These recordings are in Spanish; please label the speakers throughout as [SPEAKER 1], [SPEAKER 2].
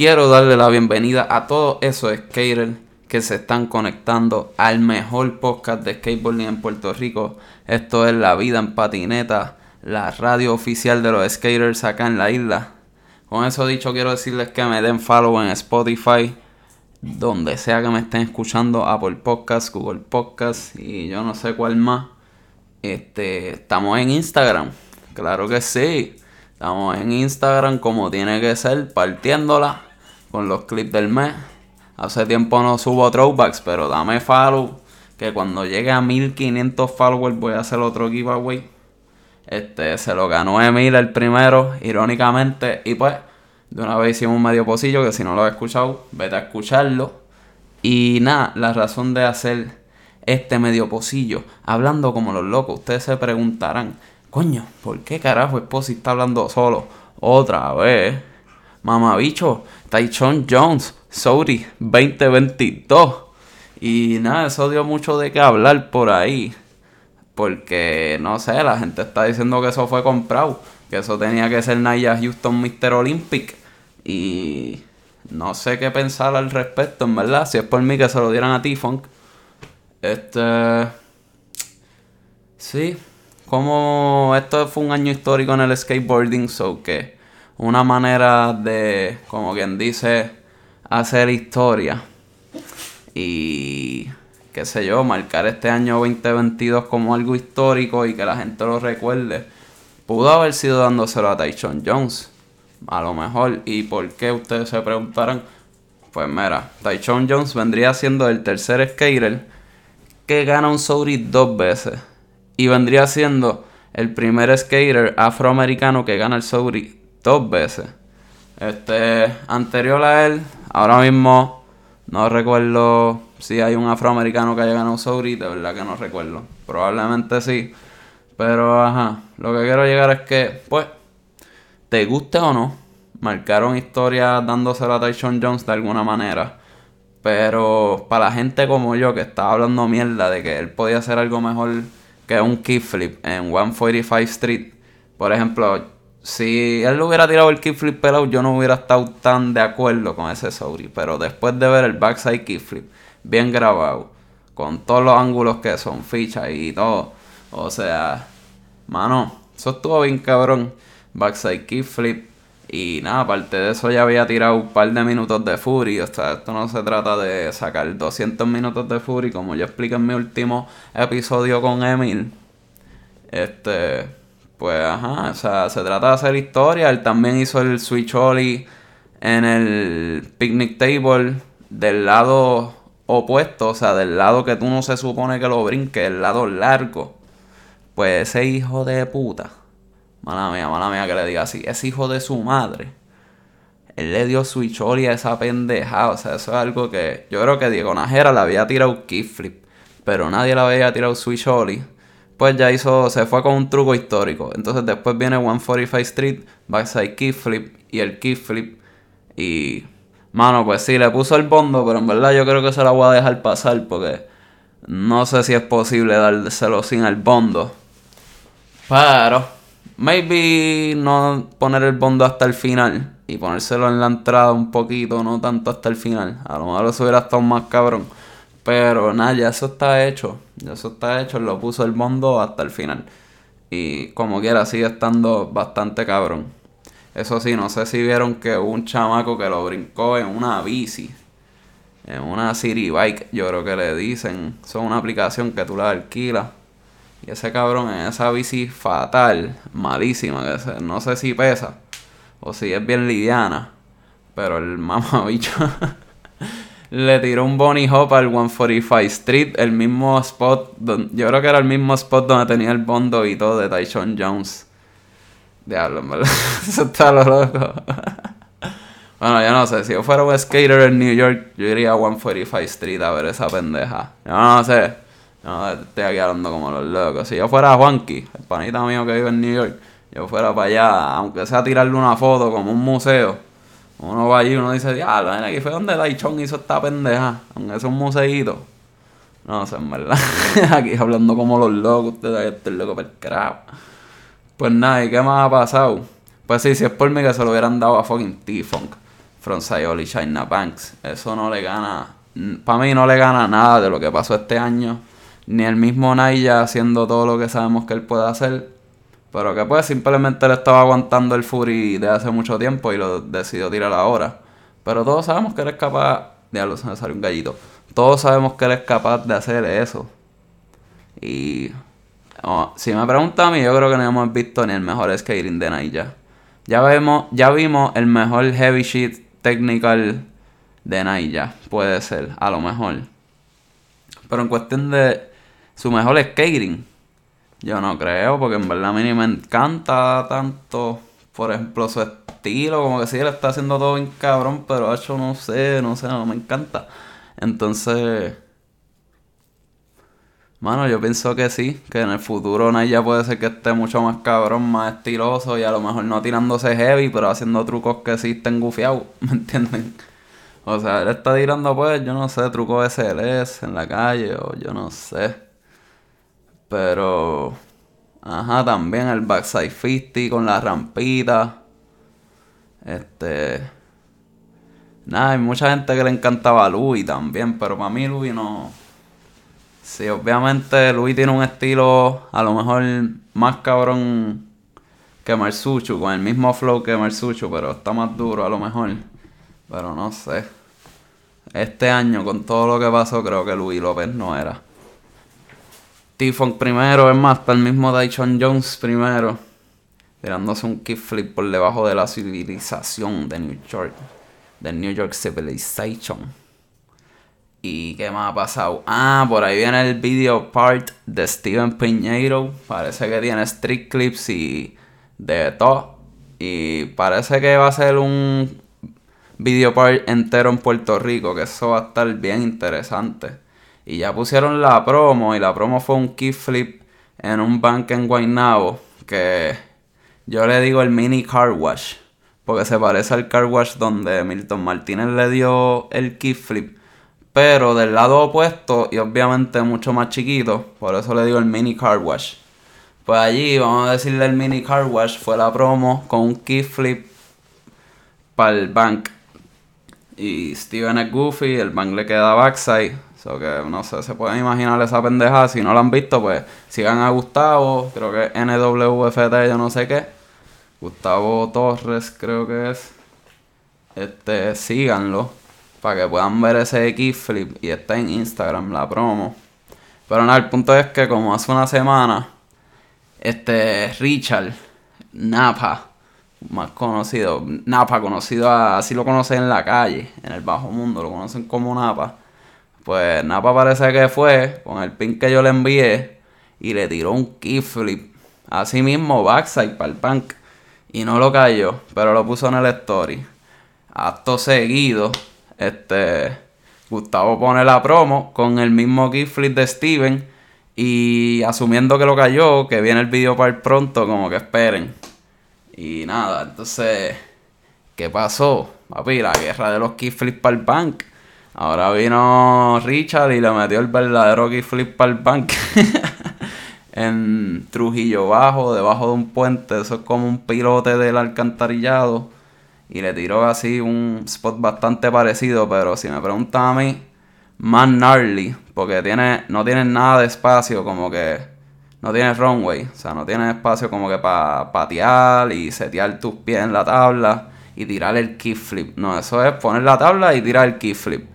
[SPEAKER 1] quiero darle la bienvenida a todos esos skaters que se están conectando al mejor podcast de skateboarding en Puerto Rico. Esto es La Vida en Patineta, la radio oficial de los skaters acá en la isla. Con eso dicho, quiero decirles que me den follow en Spotify, donde sea que me estén escuchando, Apple Podcast, Google Podcast y yo no sé cuál más. Este, estamos en Instagram, claro que sí. Estamos en Instagram como tiene que ser, partiéndola con los clips del mes. Hace tiempo no subo throwbacks, pero dame follow. Que cuando llegue a 1500 followers voy a hacer otro giveaway. Este, se lo ganó Emil el primero, irónicamente. Y pues, de una vez hicimos un medio pocillo que si no lo has escuchado, vete a escucharlo. Y nada, la razón de hacer este medio pocillo, hablando como los locos, ustedes se preguntarán, Coño, ¿por qué carajo Esposi está hablando solo? Otra vez. Mamabicho, Tychon Jones, Sorry, 2022. Y nada, eso dio mucho de qué hablar por ahí. Porque, no sé, la gente está diciendo que eso fue comprado. Que eso tenía que ser Naya Houston Mr. Olympic. Y no sé qué pensar al respecto, en verdad. Si es por mí que se lo dieran a T-Funk. Este. Sí, como esto fue un año histórico en el skateboarding, so que una manera de, como quien dice, hacer historia y qué sé yo, marcar este año 2022 como algo histórico y que la gente lo recuerde, pudo haber sido dándoselo a Tyson Jones, a lo mejor. ¿Y por qué ustedes se preguntarán? Pues mira, Tyson Jones vendría siendo el tercer skater que gana un Saudi dos veces y vendría siendo el primer skater afroamericano que gana el Saudi dos veces. Este, anterior a él, ahora mismo no recuerdo si hay un afroamericano que haya ganado Saudi, de verdad que no recuerdo. Probablemente sí. Pero ajá, lo que quiero llegar es que, pues, te guste o no, marcaron historia dándosela a Tyson Jones de alguna manera. Pero para la gente como yo que estaba hablando mierda de que él podía hacer algo mejor que un kickflip en 145 Street, por ejemplo, si él lo hubiera tirado el kickflip pelado, yo no hubiera estado tan de acuerdo con ese Sauri. Pero después de ver el backside kickflip bien grabado, con todos los ángulos que son fichas y todo, o sea, mano, eso estuvo bien cabrón. Backside kickflip, y nada, aparte de eso ya había tirado un par de minutos de Fury. O sea, esto no se trata de sacar 200 minutos de Fury, como yo expliqué en mi último episodio con Emil. Este, pues ajá, o sea, se trata de hacer historia. Él también hizo el Switch en el picnic table del lado opuesto, o sea, del lado que tú no se supone que lo brinque, el lado largo. Pues ese hijo de puta Mala mía, mala mía que le diga así. Es hijo de su madre. Él le dio su a esa pendeja. O sea, eso es algo que. Yo creo que Diego Najera le había tirado kickflip. Pero nadie le había tirado switch Pues ya hizo. Se fue con un truco histórico. Entonces después viene 145 Street, backside kickflip y el kickflip. Y. Mano, pues sí, le puso el bondo, pero en verdad yo creo que se la voy a dejar pasar porque no sé si es posible dárselo sin el bondo. Pero Maybe no poner el bondo hasta el final y ponérselo en la entrada un poquito, no tanto hasta el final. A lo mejor eso hubiera estado más cabrón. Pero nada, ya eso está hecho. Ya eso está hecho. Lo puso el bondo hasta el final. Y como quiera, sigue estando bastante cabrón. Eso sí, no sé si vieron que hubo un chamaco que lo brincó en una bici. En una City Bike, yo creo que le dicen. Son una aplicación que tú la alquilas y ese cabrón en esa bici fatal, malísima, que no sé si pesa o si es bien liviana. Pero el mamabicho le tiró un bunny hop al 145 Street, el mismo spot, yo creo que era el mismo spot donde tenía el bondo y todo de Tyson Jones. Diablo, verdad. Eso está lo loco. bueno, yo no sé, si yo fuera un skater en New York, yo iría a 145 Street a ver esa pendeja. Yo no sé. No, estoy aquí hablando como los locos. Si yo fuera Juanqui, el panita mío que vive en New York, yo fuera para allá, aunque sea tirarle una foto como un museo. Uno va allí y uno dice, diablo, aquí fue donde Daichon hizo esta pendeja. Aunque es un. No sé, en verdad. aquí hablando como los locos, ustedes estoy loco per crap. Pues nada, ¿y qué más ha pasado? Pues sí, si es por mí que se lo hubieran dado a fucking T-Funk. From Sayoli China Banks. Eso no le gana. Para mí no le gana nada de lo que pasó este año. Ni el mismo Naya haciendo todo lo que sabemos que él puede hacer. Pero que pues simplemente le estaba aguantando el Fury de hace mucho tiempo y lo decidió tirar ahora. Pero todos sabemos que él es capaz. Diablo, se me salió un gallito. Todos sabemos que él es capaz de hacer eso. Y. si me preguntan a mí, yo creo que no hemos visto ni el mejor skating de Naya. Ya ya vimos el mejor heavy sheet technical de Naya. Puede ser, a lo mejor. Pero en cuestión de su mejor skating, yo no creo, porque en verdad a mí me encanta tanto, por ejemplo, su estilo, como que sí, él está haciendo todo bien cabrón, pero hecho no sé, no sé, no me encanta. Entonces, mano, yo pienso que sí, que en el futuro Naya puede ser que esté mucho más cabrón, más estiloso y a lo mejor no tirándose heavy, pero haciendo trucos que sí estén gufiados, ¿me entienden? O sea, él está tirando pues, yo no sé, trucos SLS en la calle o yo no sé. Pero, ajá, también el backside 50 con la rampita. Este... Nada, hay mucha gente que le encantaba a Louis también, pero para mí Louis no... Sí, obviamente Louis tiene un estilo a lo mejor más cabrón que Marsuchu, con el mismo flow que Marsuchu, pero está más duro a lo mejor. Pero no sé. Este año, con todo lo que pasó, creo que Luis López no era. T-Funk primero, es más, está el mismo Dyson Jones primero. Tirándose un kickflip por debajo de la civilización de New York. De New York Civilization. ¿Y qué más ha pasado? Ah, por ahí viene el video part de Steven Piñeiro. Parece que tiene street clips y de todo. Y parece que va a ser un video part entero en Puerto Rico, que eso va a estar bien interesante. Y ya pusieron la promo, y la promo fue un kickflip en un bank en Guaynabo, que yo le digo el mini car wash, porque se parece al car wash donde Milton Martínez le dio el kickflip, pero del lado opuesto y obviamente mucho más chiquito, por eso le digo el mini car wash. Pues allí, vamos a decirle el mini car wash, fue la promo con un kickflip para el bank. Y Steven es goofy, el bank le queda backside. So que no sé, se pueden imaginar esa pendeja. Si no lo han visto, pues sigan a Gustavo, creo que NWFT, yo no sé qué. Gustavo Torres, creo que es. Este, síganlo. Para que puedan ver ese kickflip. Y está en Instagram, la promo. Pero nada, el punto es que como hace una semana este Richard Napa, más conocido, Napa, conocido así lo conocen en la calle, en el bajo mundo, lo conocen como Napa. Pues Napa parece que fue con el pin que yo le envié y le tiró un kickflip. Así mismo, backside para el punk. Y no lo cayó, pero lo puso en el story. Acto seguido, este Gustavo pone la promo con el mismo kickflip de Steven y asumiendo que lo cayó, que viene el video para pronto, como que esperen. Y nada, entonces, ¿qué pasó? Papi, la guerra de los kickflips para el bank. Ahora vino Richard y le metió el verdadero kickflip para el bank. en Trujillo Bajo, debajo de un puente. Eso es como un pilote del alcantarillado. Y le tiró así un spot bastante parecido, pero si me preguntan a mí, más gnarly, porque tiene, no tiene nada de espacio, como que no tiene runway, o sea, no tiene espacio como que para patear y setear tus pies en la tabla y tirar el kickflip. No, eso es poner la tabla y tirar el kickflip.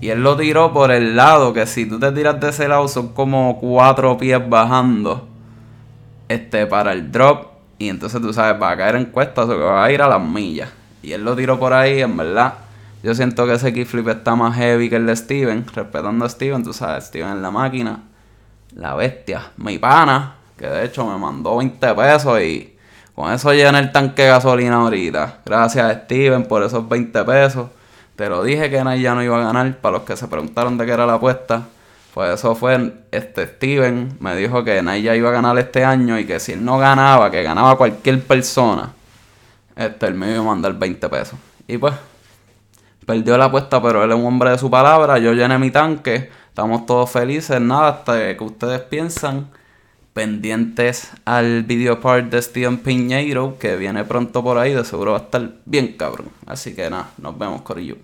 [SPEAKER 1] Y él lo tiró por el lado, que si tú te tiras de ese lado son como cuatro pies bajando este, para el drop. Y entonces tú sabes, va a caer en cuestas o va a ir a las millas. Y él lo tiró por ahí, en verdad yo siento que ese kickflip está más heavy que el de Steven. Respetando a Steven, tú sabes, Steven en la máquina. La bestia. Mi pana, que de hecho me mandó 20 pesos y con eso llena el tanque de gasolina ahorita. Gracias a Steven por esos 20 pesos. Te lo dije que ya no iba a ganar. Para los que se preguntaron de qué era la apuesta. Pues eso fue, este Steven me dijo que Naya iba a ganar este año y que si él no ganaba, que ganaba cualquier persona, este, él me iba a mandar 20 pesos. Y pues, perdió la apuesta, pero él es un hombre de su palabra. Yo llené mi tanque. Estamos todos felices, nada, hasta que ustedes piensan pendientes al video part de Steven Piñeiro que viene pronto por ahí, de seguro va a estar bien cabrón. Así que nada, nos vemos, Corillo.